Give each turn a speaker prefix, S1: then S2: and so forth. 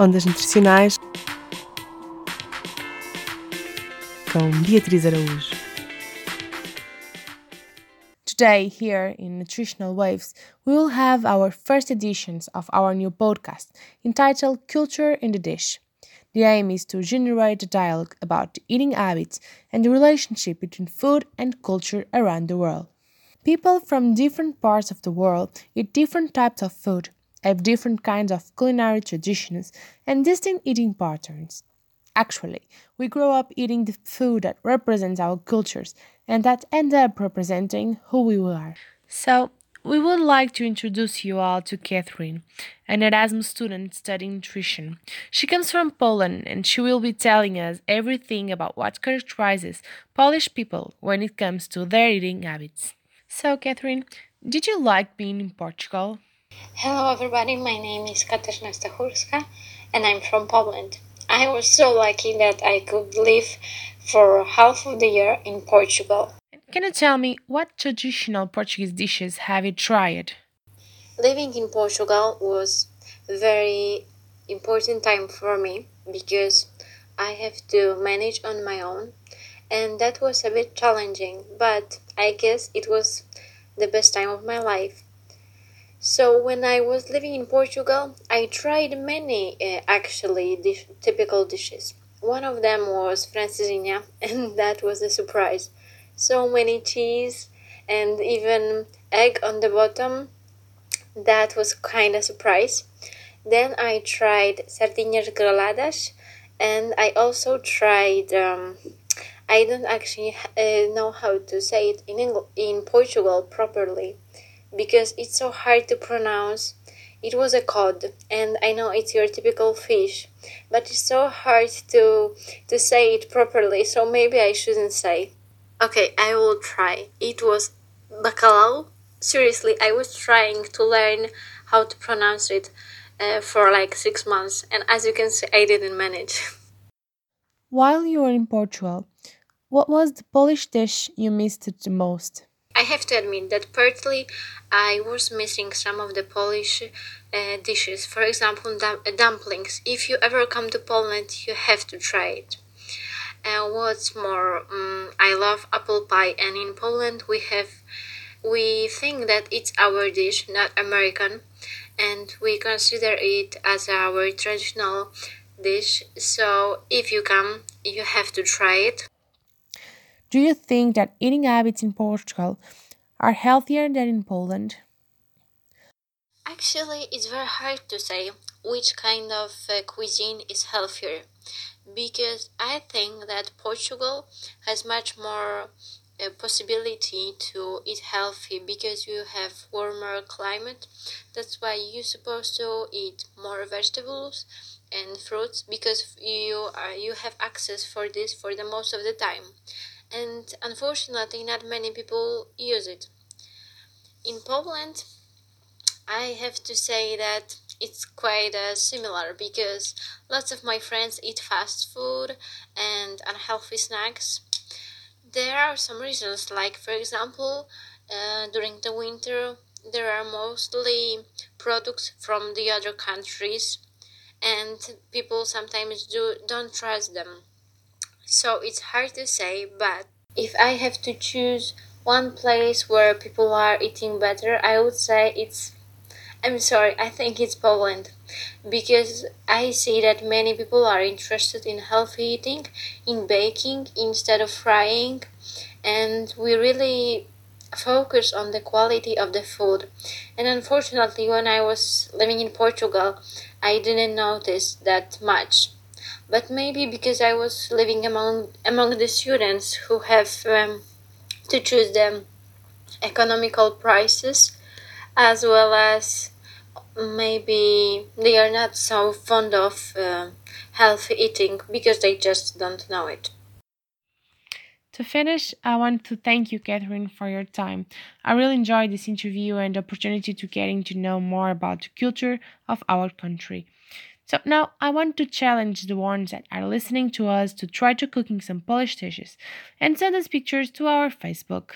S1: Ondas Nutricionais com Beatriz Araújo. Today, here in Nutritional Waves, we will have our first editions of our new podcast entitled Culture in the Dish. The aim is to generate a dialogue about eating habits and the relationship between food and culture around the world. People from different parts of the world eat different types of food, have different kinds of culinary traditions, and distinct eating patterns. Actually, we grow up eating the food that represents our cultures and that end up representing who we are. So, we would like to introduce you all to Catherine, an Erasmus student studying nutrition. She comes from Poland and she will be telling us everything about what characterizes Polish people when it comes to their eating habits. So, Catherine, did you like being in Portugal?
S2: Hello, everybody. My name is Katarzyna Stachurska, and I'm from Poland. I was so lucky that I could live for half of the year in Portugal.
S1: Can you tell me what traditional Portuguese dishes have you tried?
S2: Living in Portugal was a very important time for me because I have to manage on my own, and that was a bit challenging, but I guess it was the best time of my life so when I was living in Portugal, I tried many uh, actually dish- typical dishes. One of them was francesinha, and that was a surprise. So many cheese and even egg on the bottom. That was kind of surprise. Then I tried sardinhas grelhadas, and I also tried. Um, I don't actually uh, know how to say it in English, in Portugal properly because it's so hard to pronounce. It was a cod, and I know it's your typical fish, but it's so hard to to say it properly. So maybe I shouldn't say. Okay, I will try. It was bacalhau. Seriously, I was trying to learn how to pronounce it uh, for like six months, and as you can see, I didn't manage.
S1: While you were in Portugal, what was the Polish dish you missed the most?
S2: I have to admit that partly I was missing some of the Polish uh, dishes. For example, dum- dumplings. If you ever come to Poland, you have to try it. And what's more, um, I love apple pie, and in Poland we have we think that it's our dish, not American, and we consider it as our traditional dish. So if you come, you have to try it.
S1: Do you think that eating habits in Portugal are healthier than in Poland?
S2: Actually, it's very hard to say which kind of uh, cuisine is healthier because I think that Portugal has much more uh, possibility to eat healthy because you have warmer climate. That's why you're supposed to eat more vegetables and fruits because you are you have access for this for the most of the time and unfortunately, not many people use it. In Poland, I have to say that it's quite uh, similar because lots of my friends eat fast food and unhealthy snacks. There are some reasons, like, for example, uh, during the winter, there are mostly products from the other countries, and people sometimes do don't trust them so it's hard to say, but if I have to choose one place where people are eating better, I would say it's I'm sorry, I think it's Poland because I see that many people are interested in healthy eating, in baking instead of frying, and we really focus on the quality of the food. And unfortunately, when I was living in Portugal, I didn't notice that much but maybe because I was living among among the students who have um, to choose the economical prices, as well as maybe they are not so fond of uh, healthy eating because they just don't know it.
S1: To finish, I want to thank you, Catherine, for your time. I really enjoyed this interview and the opportunity to getting to know more about the culture of our country. So now I want to challenge the ones that are listening to us to try to cooking some Polish dishes and send us pictures to our Facebook.